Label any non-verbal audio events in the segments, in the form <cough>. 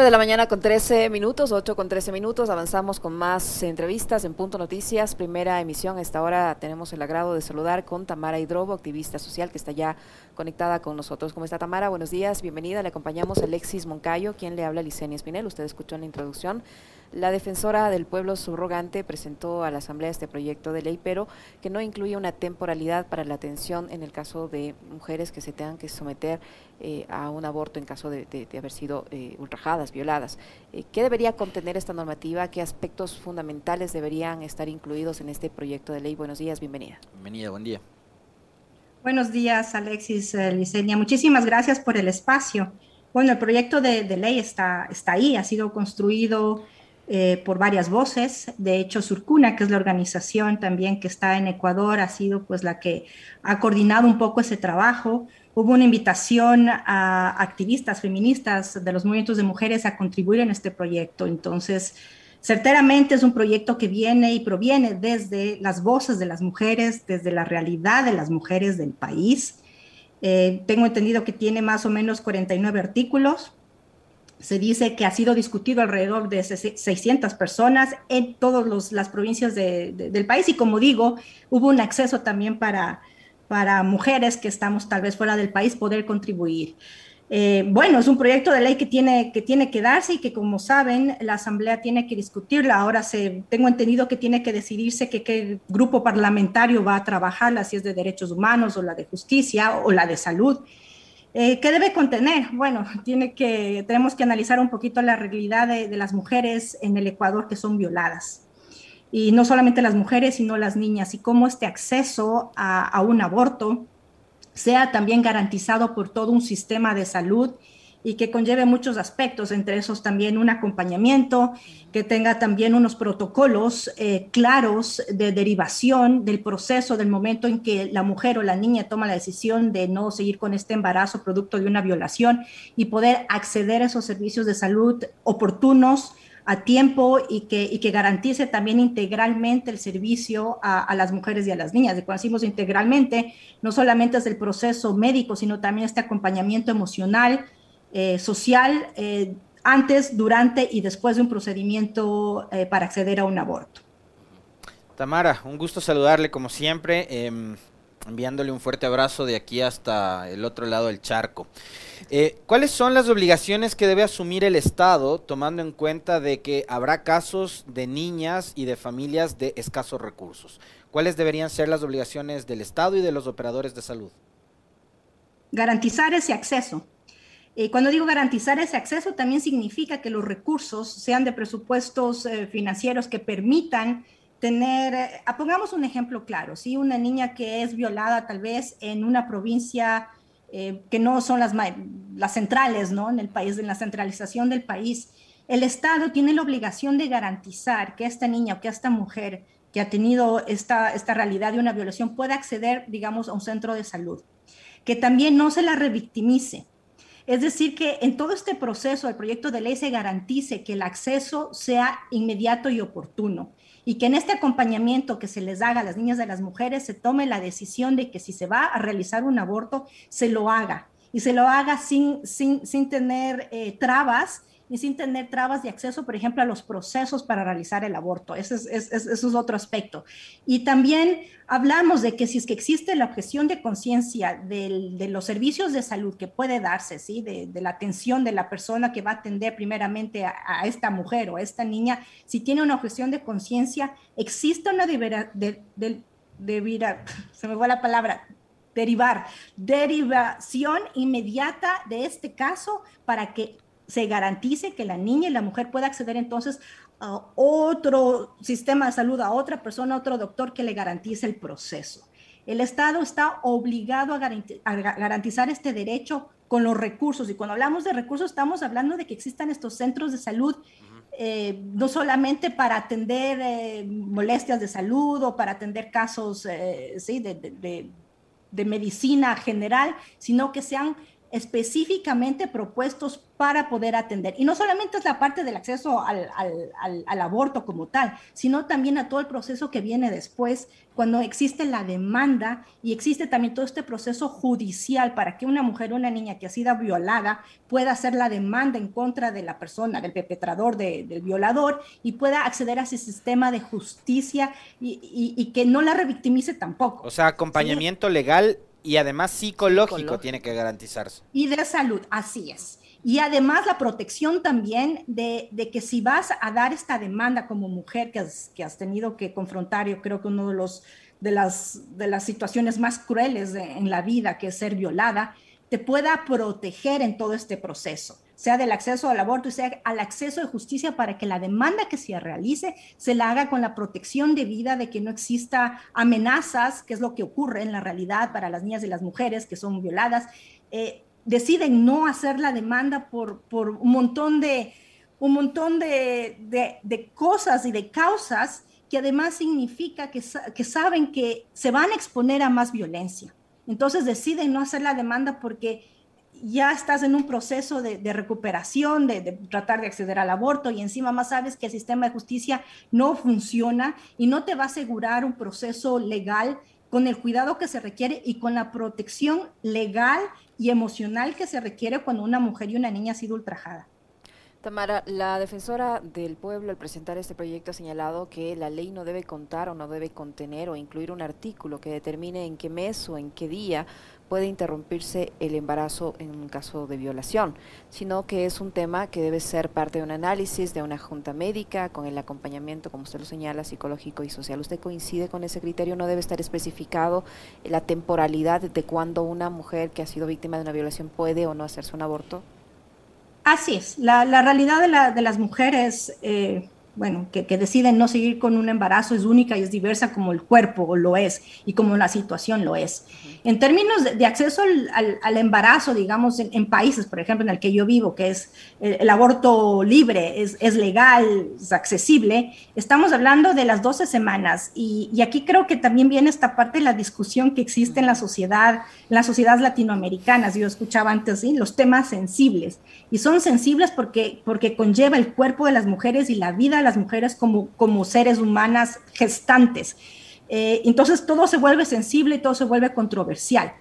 de la mañana con 13 minutos, 8 con 13 minutos, avanzamos con más entrevistas en Punto Noticias, primera emisión. A esta hora tenemos el agrado de saludar con Tamara Hidrobo, activista social que está ya conectada con nosotros. ¿Cómo está Tamara? Buenos días, bienvenida. Le acompañamos Alexis Moncayo, quien le habla a Licenia Espinel. Usted escuchó en la introducción la defensora del pueblo subrogante presentó a la Asamblea este proyecto de ley, pero que no incluye una temporalidad para la atención en el caso de mujeres que se tengan que someter eh, a un aborto en caso de, haber sido eh, ultrajadas, violadas. Eh, ¿Qué debería contener esta normativa? ¿Qué aspectos fundamentales deberían estar incluidos en este proyecto de ley? Buenos días, bienvenida. Bienvenida, buen día. Buenos días, Alexis Licenia. Muchísimas gracias por el espacio. Bueno, el proyecto de, de ley está, está ahí, ha sido construido eh, por varias voces. De hecho, Surcuna, que es la organización también que está en Ecuador, ha sido pues la que ha coordinado un poco ese trabajo. Hubo una invitación a activistas feministas de los movimientos de mujeres a contribuir en este proyecto. Entonces, certeramente es un proyecto que viene y proviene desde las voces de las mujeres, desde la realidad de las mujeres del país. Eh, tengo entendido que tiene más o menos 49 artículos, se dice que ha sido discutido alrededor de 600 personas en todas las provincias del país y como digo, hubo un acceso también para, mujeres que estamos tal vez fuera del país poder contribuir. Eh, bueno, es un proyecto de ley que tiene, que tiene que darse y que como saben la Asamblea tiene que discutirla. Ahora se, tengo entendido que tiene que decidirse qué grupo parlamentario va a trabajar, si es de derechos humanos o la de justicia o la de salud. Eh, ¿Qué debe contener? Bueno, <laughs> tiene que, tenemos que analizar un poquito la realidad de, las mujeres en el Ecuador que son violadas. Y no solamente las mujeres, sino las niñas, y cómo este acceso a un aborto sea también garantizado por todo un sistema de salud y que conlleve muchos aspectos, entre esos también un acompañamiento, que tenga también unos protocolos eh, claros de derivación del proceso, del momento en que la mujer o la niña toma la decisión de no seguir con este embarazo producto de una violación y poder acceder a esos servicios de salud oportunos a tiempo y que, y que garantice también integralmente el servicio a, a, las mujeres y a las niñas. De cuando decimos integralmente, no solamente es el proceso médico, sino también este acompañamiento emocional, eh, social eh, antes, durante y después de un procedimiento eh, para acceder a un aborto. Tamara, un gusto saludarle como siempre, em, enviándole un fuerte abrazo de aquí hasta el otro lado del charco. ¿Cuáles son las obligaciones que debe asumir el Estado tomando en cuenta de que habrá casos de niñas y de familias de escasos recursos? ¿Cuáles deberían ser las obligaciones del Estado y de los operadores de salud? Garantizar ese acceso eh, cuando digo garantizar ese acceso, también significa que los recursos sean de presupuestos eh, financieros que permitan tener, eh, pongamos un ejemplo claro, ¿sí? una niña que es violada tal vez en una provincia que no son las, las centrales ¿no? en el país, en la centralización del país, el Estado tiene la obligación de garantizar que esta niña o que esta mujer que ha tenido esta, esta realidad de una violación pueda acceder, digamos, a un centro de salud, que también no se la revictimice, es decir, que en todo este proceso el proyecto de ley se garantice que el acceso sea inmediato y oportuno y que en este acompañamiento que se les haga a las niñas y a las mujeres se tome la decisión de que si se va a realizar un aborto, se lo haga y se lo haga sin, sin, sin tener eh, trabas y sin tener trabas de acceso, por ejemplo, a los procesos para realizar el aborto. Ese es, es, es otro aspecto. Y también hablamos de que si es que existe la objeción de conciencia de los servicios de salud que puede darse, ¿sí? De, de, la atención de la persona que va a atender primeramente a, a, esta mujer o a esta niña, si tiene una objeción de conciencia, existe una de, de, de, <laughs> se me fue la palabra, derivar, derivación inmediata de este caso para que se garantice que la niña y la mujer pueda acceder entonces a otro sistema de salud, a otra persona, a otro doctor que le garantice el proceso. El Estado está obligado a, garantizar este derecho con los recursos. Y cuando hablamos de recursos, estamos hablando de que existan estos centros de salud, eh, no solamente para atender eh, molestias de salud o para atender casos eh, ¿sí? de, de, de medicina general, sino que sean específicamente propuestos para poder atender. Y no solamente es la parte del acceso al, aborto como tal, sino también a todo el proceso que viene después, cuando existe la demanda y existe también todo este proceso judicial para que una mujer o una niña que ha sido violada pueda hacer la demanda en contra de la persona, del perpetrador, del violador, y pueda acceder a ese sistema de justicia y, que no la revictimice tampoco. O sea, acompañamiento legal y además psicológico, tiene que garantizarse. Y de salud, así es. Y además la protección también de, que si vas a dar esta demanda como mujer que has, que has tenido que confrontar, yo creo que uno de, los, de, las, de las situaciones más crueles en la vida, que es ser violada, te pueda proteger en todo este proceso, sea del acceso al aborto y sea al acceso de justicia para que la demanda que se realice se la haga con la protección de vida, de que no exista amenazas, que es lo que ocurre en la realidad para las niñas y las mujeres que son violadas. Eh, deciden no hacer la demanda por, por un montón, de, un montón de, de, cosas y de causas que además significa que, que saben que se van a exponer a más violencia. Entonces deciden no hacer la demanda porque ya estás en un proceso de, recuperación, de, de, tratar de acceder al aborto y encima más sabes que el sistema de justicia no funciona y no te va a asegurar un proceso legal con el cuidado que se requiere y con la protección legal y emocional que se requiere cuando una mujer y una niña ha sido ultrajada. Tamara, la defensora del pueblo al presentar este proyecto ha señalado que la ley no debe contar o no debe contener o incluir un artículo que determine en qué mes o en qué día puede interrumpirse el embarazo en un caso de violación, sino que es un tema que debe ser parte de un análisis de una junta médica con el acompañamiento, como usted lo señala, psicológico y social. ¿Usted coincide con ese criterio? ¿No debe estar especificado la temporalidad de cuando una mujer que ha sido víctima de una violación puede o no hacerse un aborto? Así es, la, realidad de, la, de, las mujeres, eh, bueno, que, deciden no seguir con un embarazo es única y es diversa como el cuerpo lo es y como la situación lo es. En términos de, acceso al, embarazo, digamos, en, países, por ejemplo, en el que yo vivo, que es el, aborto libre, es, es, legal, es accesible, estamos hablando de las 12 semanas. Y, y, aquí creo que también viene esta parte de la discusión que existe en la sociedad, en las sociedades latinoamericanas. Yo escuchaba antes, ¿sí? los temas sensibles. Y son sensibles porque, porque conlleva el cuerpo de las mujeres y la vida las mujeres como, como seres humanas gestantes. Eh, entonces todo se vuelve sensible y todo se vuelve controversial.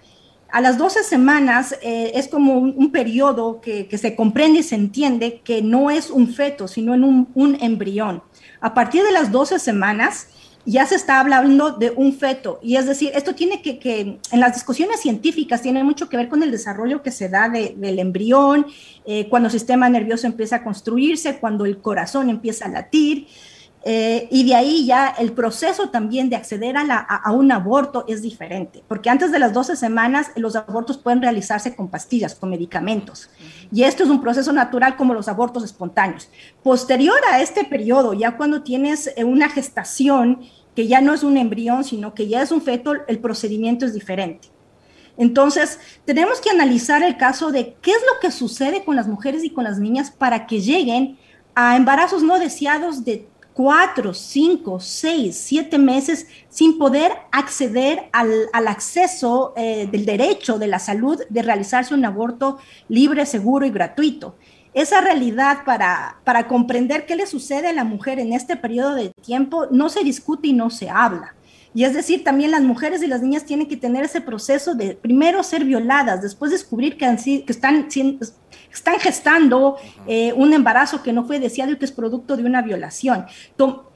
A las 12 semanas eh, es como un, periodo que, se comprende y se entiende que no es un feto, sino en un, embrión. A partir de las 12 semanas ya se está hablando de un feto. Y es decir, esto tiene que, en las discusiones científicas, tiene mucho que ver con el desarrollo que se da del embrión, eh, cuando el sistema nervioso empieza a construirse, cuando el corazón empieza a latir. Eh, y de ahí ya el proceso también de acceder a, un aborto es diferente, porque antes de las 12 semanas los abortos pueden realizarse con pastillas, con medicamentos. Y esto es un proceso natural como los abortos espontáneos. Posterior a este periodo, ya cuando tienes eh, una gestación que ya no es un embrión, sino que ya es un feto, el procedimiento es diferente. Entonces, tenemos que analizar el caso de qué es lo que sucede con las mujeres y con las niñas para que lleguen a embarazos no deseados de cuatro, cinco, seis, siete meses sin poder acceder al, acceso eh, del derecho de la salud de realizarse un aborto libre, seguro y gratuito. Esa realidad para, para comprender qué le sucede a la mujer en este periodo de tiempo no se discute y no se habla. Y es decir, también las mujeres y las niñas tienen que tener ese proceso de primero ser violadas, después descubrir que, que están, están gestando eh, un embarazo que no fue deseado y que es producto de una violación.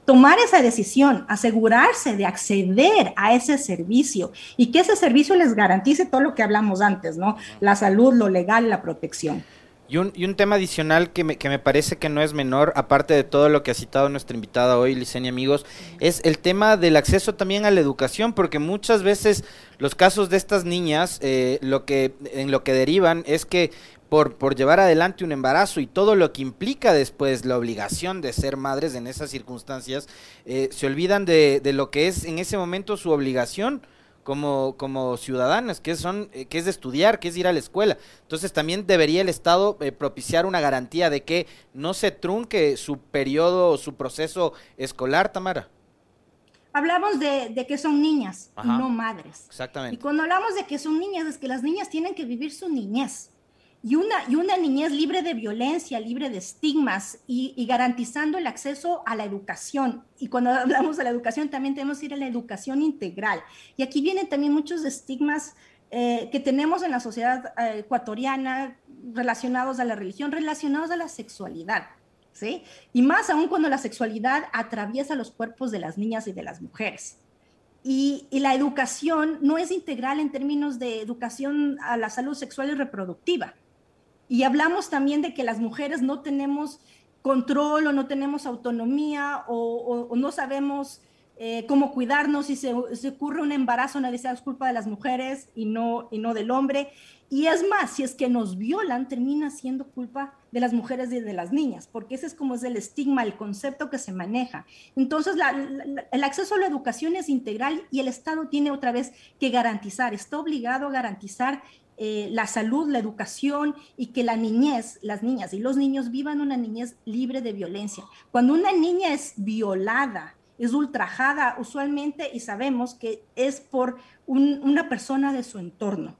tomar esa decisión, asegurarse de acceder a ese servicio y que ese servicio les garantice todo lo que hablamos antes, ¿no? La salud, lo legal, la protección. Y un, y un tema adicional que me, que me parece que no es menor, aparte de todo lo que ha citado nuestra invitada hoy, Licenia Amigos, es el tema del acceso también a la educación, porque muchas veces los casos de estas niñas, eh, lo que, en lo que derivan es que por, por llevar adelante un embarazo y todo lo que implica después la obligación de ser madres en esas circunstancias, eh, se olvidan de, de lo que es en ese momento su obligación como, como ciudadanas, que, son, eh, que es de estudiar, que es ir a la escuela. Entonces también debería el Estado eh, propiciar una garantía de que no se trunque su periodo o su proceso escolar, Tamara. Hablamos de, que son niñas, no madres. Exactamente. Y cuando hablamos de que son niñas, es que las niñas tienen que vivir su niñez. Y una, y una niñez libre de violencia, libre de estigmas y, garantizando el acceso a la educación. Y cuando <laughs> hablamos de la educación, también tenemos que ir a la educación integral. Y aquí vienen también muchos estigmas eh, que tenemos en la sociedad eh, ecuatoriana relacionados a la religión, relacionados a la sexualidad. ¿Sí? Y más aún cuando la sexualidad atraviesa los cuerpos de las niñas y de las mujeres. Y, y, la educación no es integral en términos de educación a la salud sexual y reproductiva. Y hablamos también de que las mujeres no tenemos control o no tenemos autonomía o, no sabemos eh, cómo cuidarnos si se, ocurre un embarazo, nadie sea culpa de las mujeres y no, y no del hombre. Y es más, si es que nos violan, termina siendo culpa de las mujeres y de las niñas, porque ese es como es el estigma, el concepto que se maneja. Entonces, el acceso a la educación es integral y el Estado tiene otra vez que garantizar, está obligado a garantizar eh, la salud, la educación y que la niñez, las niñas y los niños vivan una niñez libre de violencia. Cuando una niña es violada, es ultrajada usualmente y sabemos que es por una persona de su entorno.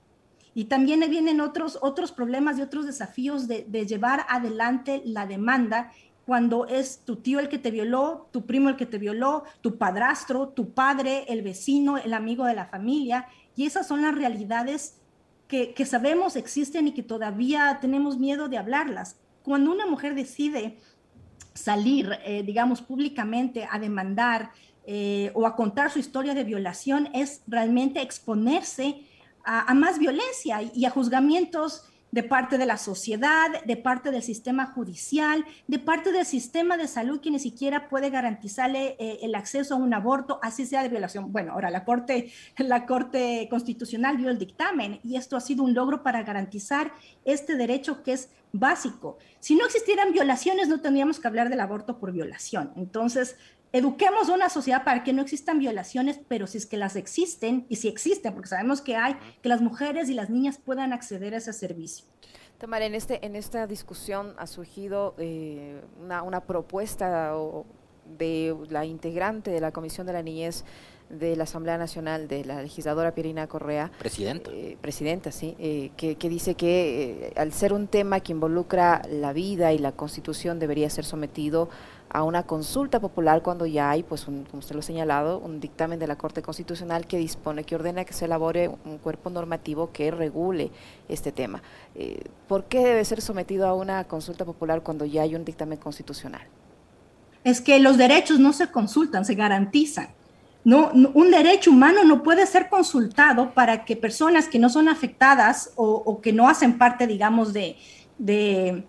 Y también vienen otros, otros problemas y otros desafíos de, de llevar adelante la demanda cuando es tu tío el que te violó, tu primo el que te violó, tu padrastro, tu padre, el vecino, el amigo de la familia. Y esas son las realidades que, sabemos existen y que todavía tenemos miedo de hablarlas. Cuando una mujer decide salir, eh, digamos, públicamente a demandar eh, o a contar su historia de violación, es realmente exponerse a, a más violencia y a juzgamientos de parte de la sociedad, de parte del sistema judicial, de parte del sistema de salud que ni siquiera puede garantizarle eh, el acceso a un aborto, así sea de violación. Bueno, ahora la Corte, <laughs> la Corte Constitucional dio el dictamen y esto ha sido un logro para garantizar este derecho que es básico. Si no existieran violaciones, no tendríamos que hablar del aborto por violación. Entonces, eduquemos a una sociedad para que no existan violaciones, pero si es que las existen, y si existen, porque sabemos que hay, que las mujeres y las niñas puedan acceder a ese servicio. Tamara, en, este, en esta discusión ha surgido eh, una, una, propuesta de la integrante de la Comisión de la Niñez de la Asamblea Nacional, de la legisladora Pierina Correa. Presidenta. Eh, presidenta, sí, eh, que, que, dice que al ser un tema que involucra la vida y la constitución debería ser sometido a una consulta popular cuando ya hay, pues, como usted lo ha señalado, un dictamen de la Corte Constitucional que dispone, que ordena que se elabore un cuerpo normativo que regule este tema. Eh, ¿Por qué debe ser sometido a una consulta popular cuando ya hay un dictamen constitucional? Es que los derechos no se consultan, se garantizan. No, un derecho humano no puede ser consultado para que personas que no son afectadas o, que no hacen parte, digamos, de de,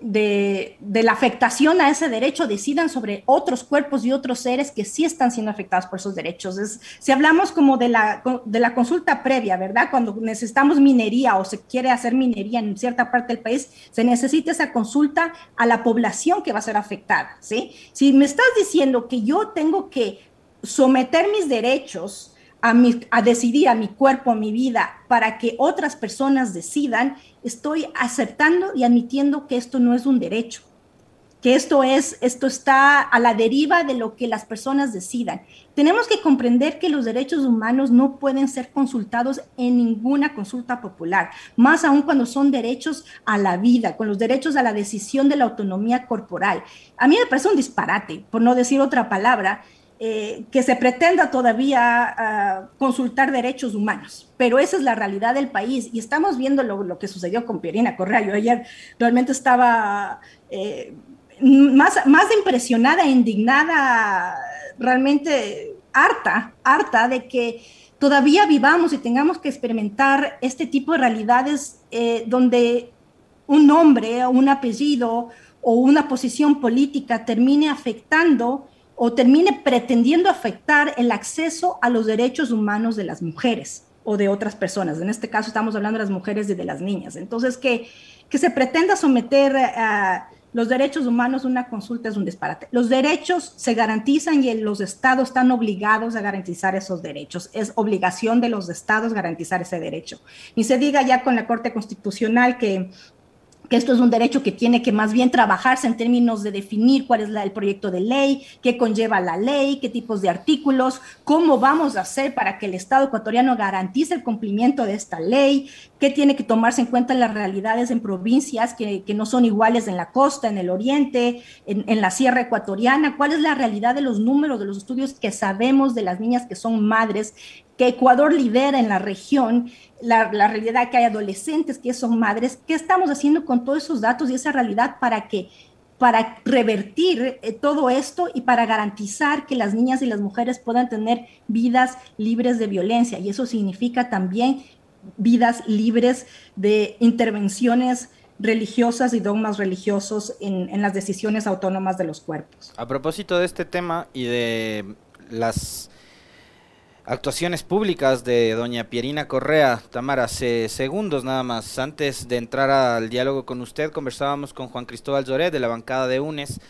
la afectación a ese derecho decidan sobre otros cuerpos y otros seres que sí están siendo afectados por esos derechos. si hablamos como de la, de la consulta previa, ¿verdad? Cuando necesitamos minería o se quiere hacer minería en cierta parte del país, se necesita esa consulta a la población que va a ser afectada, ¿sí? Si me estás diciendo que yo tengo que someter mis derechos a, a decidir a mi cuerpo, a mi vida, para que otras personas decidan, estoy aceptando y admitiendo que esto no es un derecho, que esto es, esto está a la deriva de lo que las personas decidan. Tenemos que comprender que los derechos humanos no pueden ser consultados en ninguna consulta popular, más aún cuando son derechos a la vida, con los derechos a la decisión de la autonomía corporal. A mí me parece un disparate, por no decir otra palabra, eh, que se pretenda todavía ah, consultar derechos humanos, pero esa es la realidad del país y estamos viendo lo, que sucedió con Pierina Correa. Yo ayer realmente estaba eh, más, más impresionada indignada, realmente harta, harta de que todavía vivamos y tengamos que experimentar este tipo de realidades eh, donde un nombre, un apellido o una posición política termine afectando o termine pretendiendo afectar el acceso a los derechos humanos de las mujeres o de otras personas. En este caso estamos hablando de las mujeres y de las niñas. Entonces, que, que se pretenda someter a los derechos humanos a una consulta es un disparate. Los derechos se garantizan y los estados están obligados a garantizar esos derechos. Es obligación de los estados garantizar ese derecho. Y se diga ya con la Corte Constitucional que que esto es un derecho que tiene que más bien trabajarse en términos de definir cuál es el proyecto de ley, qué conlleva la ley, qué tipos de artículos, cómo vamos a hacer para que el Estado ecuatoriano garantice el cumplimiento de esta ley, qué tiene que tomarse en cuenta las realidades en provincias que, no son iguales en la costa, en el oriente, en, en la sierra ecuatoriana, cuál es la realidad de los números, de los estudios que sabemos de las niñas que son madres que Ecuador lidera en la región, la, realidad que hay adolescentes que son madres, ¿qué estamos haciendo con todos esos datos y esa realidad para que para revertir eh, todo esto y para garantizar que las niñas y las mujeres puedan tener vidas libres de violencia. Y eso significa también vidas libres de intervenciones religiosas y dogmas religiosos en, en las decisiones autónomas de los cuerpos. A propósito de este tema y de las actuaciones públicas de doña Pierina Correa. Tamara, hace segundos nada más, antes de entrar al diálogo con usted, conversábamos con Juan Cristóbal Zoret de la bancada de UNES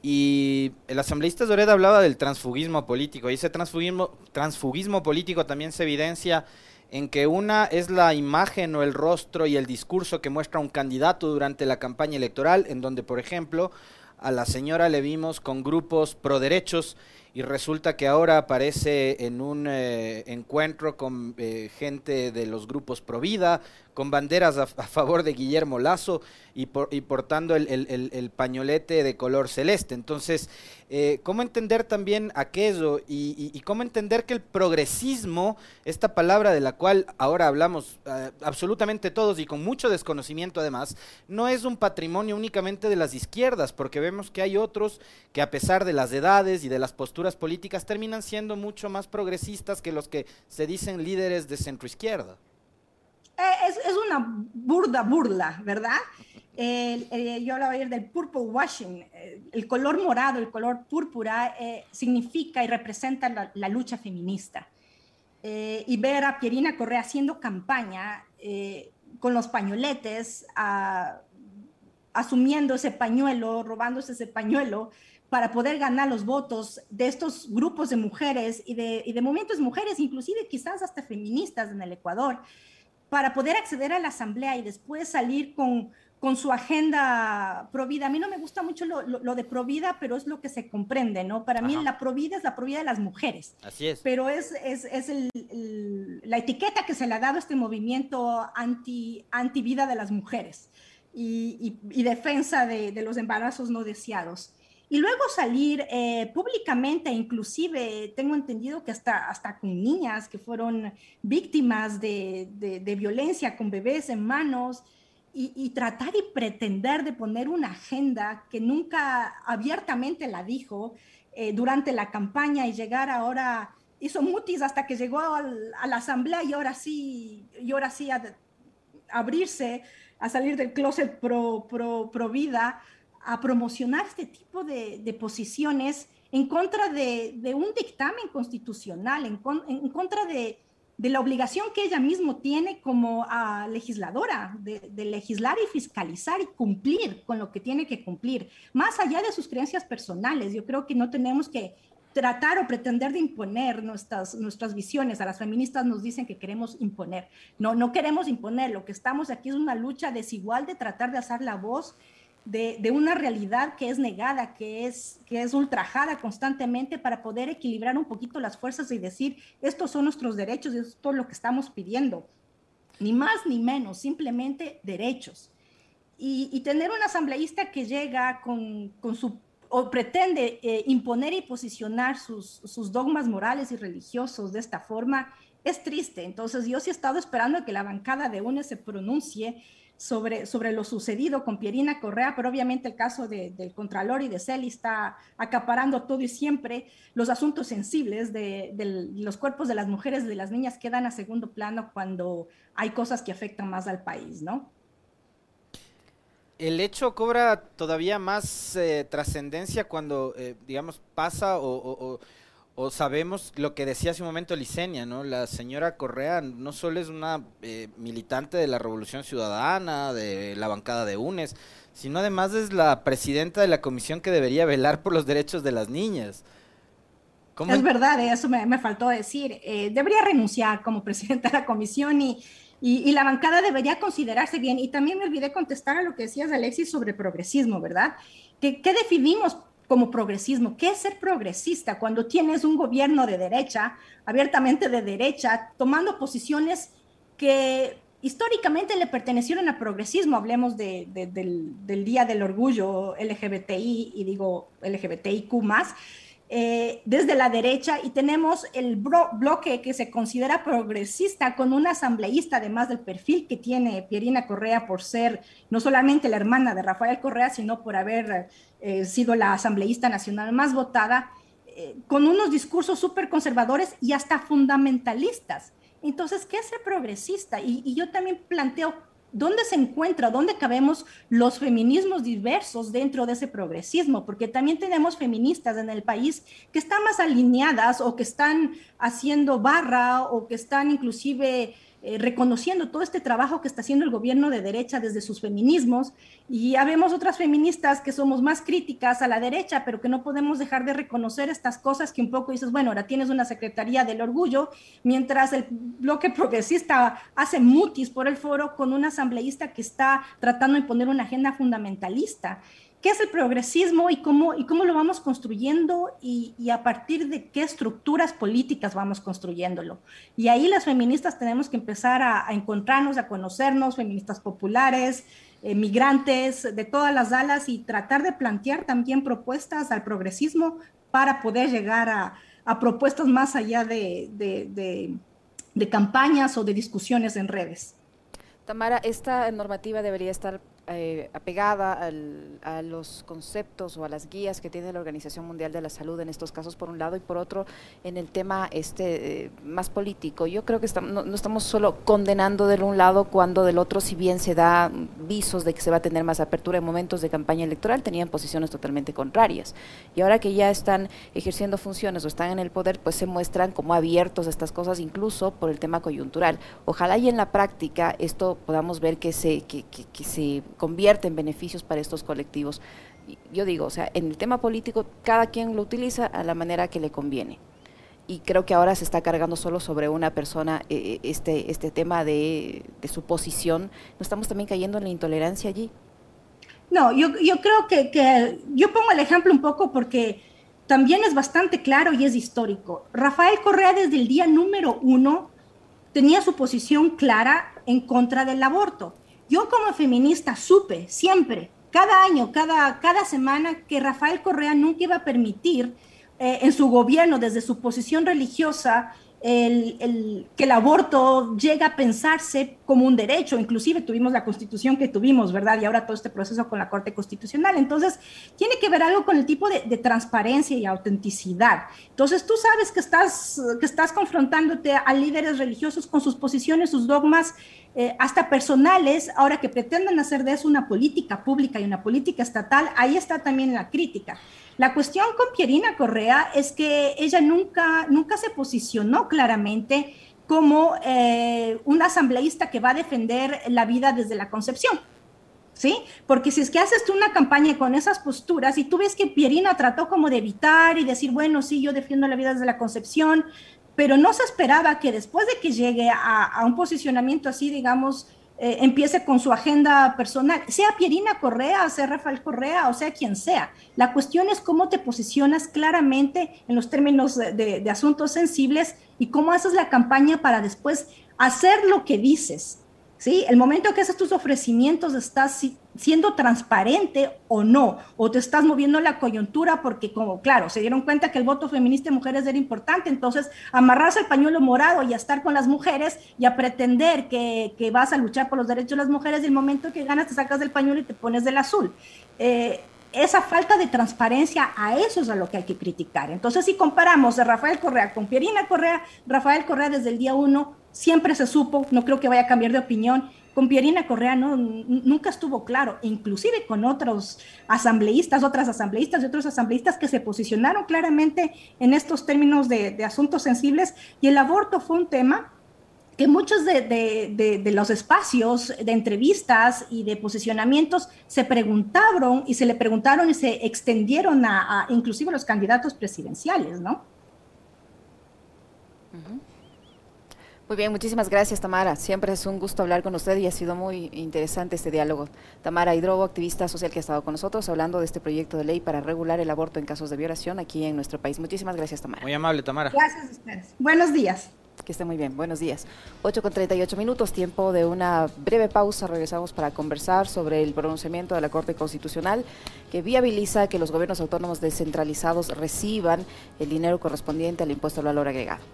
y el asambleísta Zoret hablaba del transfugismo político y ese transfugismo, transfugismo político también se evidencia en que una es la imagen o el rostro y el discurso que muestra un candidato durante la campaña electoral, en donde, por ejemplo, a la señora le vimos con grupos pro derechos y resulta que ahora aparece en un eh, encuentro con eh, gente de los grupos Provida, con banderas a, favor de Guillermo Lazo y, portando el, pañolete de color celeste. Entonces, eh, ¿cómo entender también aquello y, y, cómo entender que el progresismo, esta palabra de la cual ahora hablamos absolutamente todos y con mucho desconocimiento además, no es un patrimonio únicamente de las izquierdas, porque vemos que hay otros que a pesar de las edades y de las posturas, políticas terminan siendo mucho más progresistas que los que se dicen líderes de centro izquierda. Eh, es, es, una burda burla, ¿verdad? yo hablaba ayer del purple washing. Eh, el color morado, el color púrpura, eh, significa y representa la, lucha feminista. y ver a Pierina Correa haciendo campaña con los pañoletes, asumiendo ese pañuelo, robándose ese pañuelo, para poder ganar los votos de estos grupos de mujeres y de, y de movimientos mujeres, inclusive quizás hasta feministas en el Ecuador, para poder acceder a la asamblea y después salir con, con su agenda provida. A mí no me gusta mucho lo, lo, de provida, pero es lo que se comprende, ¿no? Para mí la provida es la provida de las mujeres. Así es. Pero es, es, es el, la etiqueta que se le ha dado a este movimiento anti, anti vida de las mujeres y, y, y defensa de, de, los embarazos no deseados y luego salir eh, públicamente, inclusive tengo entendido que hasta, hasta con niñas que fueron víctimas de, de, violencia, con bebés en manos, y, tratar y pretender de poner una agenda que nunca abiertamente la dijo eh, durante la campaña y llegar ahora, hizo mutis hasta que llegó a la asamblea y ahora sí, y ahora sí a, abrirse, a salir del closet pro, pro, pro vida a promocionar este tipo de, posiciones en contra de, un dictamen constitucional, en, contra de, la obligación que ella misma tiene como ah, legisladora, de, legislar y fiscalizar y cumplir con lo que tiene que cumplir, más allá de sus creencias personales. Yo creo que no tenemos que tratar o pretender de imponer nuestras, nuestras visiones. A las feministas nos dicen que queremos imponer. No, no queremos imponer. Lo que estamos aquí es una lucha desigual de tratar de hacer la voz de, una realidad que es negada, que es, que es ultrajada constantemente para poder equilibrar un poquito las fuerzas y decir, estos son nuestros derechos y esto es lo que estamos pidiendo. Ni más ni menos, simplemente derechos. Y, tener un asambleísta que llega con, su o pretende eh, imponer y posicionar sus, sus, dogmas morales y religiosos de esta forma, es triste. Entonces yo sí he estado esperando que la bancada de UNE se pronuncie sobre, sobre lo sucedido con Pierina Correa, pero obviamente el caso del Contralor y de Celi está acaparando todo y siempre los asuntos sensibles de, los cuerpos de las mujeres y de las niñas quedan a segundo plano cuando hay cosas que afectan más al país, ¿no? El hecho cobra todavía más eh, trascendencia cuando, eh, digamos, pasa o o sabemos lo que decía hace un momento Licenia, ¿no? La señora Correa no solo es una eh, militante de la Revolución Ciudadana, de la bancada de UNES, sino además es la presidenta de la comisión que debería velar por los derechos de las niñas. Es verdad, eso me, faltó decir. Eh, debería renunciar como presidenta de la comisión y, y, la bancada debería considerarse bien. Y también me olvidé contestar a lo que decías, Alexis, sobre progresismo, ¿verdad? ¿Qué, qué definimos como progresismo? ¿Qué es ser progresista cuando tienes un gobierno de derecha, abiertamente de derecha, tomando posiciones que históricamente le pertenecieron al progresismo, hablemos del, del, Día del Orgullo LGBTI y digo LGBTIQ más, eh, desde la derecha y tenemos el bloque que se considera progresista con una asambleísta, además del perfil que tiene Pierina Correa por ser no solamente la hermana de Rafael Correa, sino por haber eh, sido la asambleísta nacional más votada, eh, con unos discursos súper conservadores y hasta fundamentalistas. Entonces, ¿qué es ser progresista? y yo también planteo ¿dónde se encuentra, dónde cabemos los feminismos diversos dentro de ese progresismo? Porque también tenemos feministas en el país que están más alineadas o que están haciendo barra o que están inclusive eh, reconociendo todo este trabajo que está haciendo el gobierno de derecha desde sus feminismos. Y habemos otras feministas que somos más críticas a la derecha, pero que no podemos dejar de reconocer estas cosas que un poco dices, bueno, ahora tienes una Secretaría del Orgullo, mientras el bloque progresista hace mutis por el foro con un asambleísta que está tratando de poner una agenda fundamentalista qué es el progresismo y cómo, y cómo lo vamos construyendo y, a partir de qué estructuras políticas vamos construyéndolo. Y ahí las feministas tenemos que empezar a, encontrarnos, a conocernos, feministas populares, eh, migrantes, de todas las alas y tratar de plantear también propuestas al progresismo para poder llegar a, propuestas más allá de, de campañas o de discusiones en redes. Tamara, esta normativa debería estar eh, apegada a los conceptos o a las guías que tiene la Organización Mundial de la Salud en estos casos por un lado y por otro en el tema este eh, más político. Yo creo que no, estamos solo condenando de un lado cuando del otro, si bien se da visos de que se va a tener más apertura en momentos de campaña electoral, tenían posiciones totalmente contrarias. Y ahora que ya están ejerciendo funciones o están en el poder, pues se muestran como abiertos a estas cosas, incluso por el tema coyuntural. Ojalá y en la práctica esto podamos ver que se, que, que se convierte en beneficios para estos colectivos. Yo digo, o sea, en el tema político cada quien lo utiliza a la manera que le conviene. Y creo que ahora se está cargando solo sobre una persona eh, eh, este, este tema de, su posición. ¿No estamos también cayendo en la intolerancia allí? No, yo, yo creo que, que yo pongo el ejemplo un poco porque también es bastante claro y es histórico. Rafael Correa desde el día número uno tenía su posición clara en contra del aborto. Yo como feminista supe siempre, cada año, cada, cada semana, que Rafael Correa nunca iba a permitir eh, en su gobierno, desde su posición religiosa, el, que el aborto llega a pensarse como un derecho, inclusive tuvimos la constitución que tuvimos, ¿verdad? Y ahora todo este proceso con la Corte Constitucional. Entonces, tiene que ver algo con el tipo de, transparencia y autenticidad. Entonces, tú sabes que estás, que estás confrontándote a líderes religiosos con sus posiciones, sus dogmas, eh, hasta personales, ahora que pretenden hacer de eso una política pública y una política estatal, ahí está también la crítica. La cuestión con Pierina Correa es que ella nunca, nunca se posicionó claramente como eh, un asambleísta que va a defender la vida desde la concepción. ¿Sí? Porque si es que haces tú una campaña con esas posturas y tú ves que Pierina trató como de evitar y decir, bueno, sí, yo defiendo la vida desde la concepción, pero no se esperaba que después de que llegue a, a un posicionamiento así, digamos, eh, empiece con su agenda personal, sea Pierina Correa, sea Rafael Correa, o sea quien sea. La cuestión es cómo te posicionas claramente en los términos de asuntos sensibles y cómo haces la campaña para después hacer lo que dices. ¿Sí? El momento que haces tus ofrecimientos estás siendo transparente o no, o te estás moviendo la coyuntura porque como, claro, se dieron cuenta que el voto feminista de mujeres era importante, entonces amarrarse el pañuelo morado y a estar con las mujeres y a pretender que, vas a luchar por los derechos de las mujeres y el momento que ganas te sacas del pañuelo y te pones del azul. Eh, esa falta de transparencia, a eso es a lo que hay que criticar. Entonces, si comparamos a Rafael Correa con Pierina Correa, Rafael Correa desde el día uno siempre se supo, no creo que vaya a cambiar de opinión, con Pierina Correa no, nunca estuvo claro, inclusive con otros asambleístas, otras asambleístas y otros asambleístas que se posicionaron claramente en estos términos de, asuntos sensibles y el aborto fue un tema que muchos de, los espacios de entrevistas y de posicionamientos se preguntaron y se le preguntaron y se extendieron a, inclusive a los candidatos presidenciales, ¿no? Muy bien, muchísimas gracias Tamara. Siempre es un gusto hablar con usted y ha sido muy interesante este diálogo. Tamara Hidrobo, activista social que ha estado con nosotros, hablando de este proyecto de ley para regular el aborto en casos de violación aquí en nuestro país. Muchísimas gracias Tamara. Muy amable Tamara. Gracias a ustedes. Buenos días. Que esté muy bien. Buenos días. 8 con 38 minutos, tiempo de una breve pausa. Regresamos para conversar sobre el pronunciamiento de la Corte Constitucional que viabiliza que los gobiernos autónomos descentralizados reciban el dinero correspondiente al impuesto al valor agregado.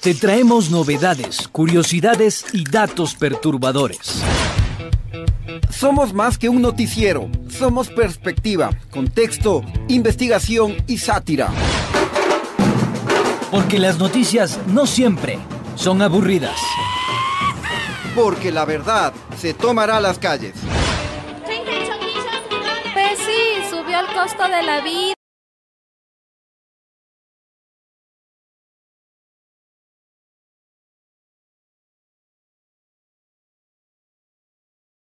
Te traemos novedades, curiosidades y datos perturbadores. Somos más que un noticiero, somos perspectiva, contexto, investigación y sátira. Porque las noticias no siempre son aburridas. Porque la verdad se tomará a las calles. Pues sí, subió el costo de la vida.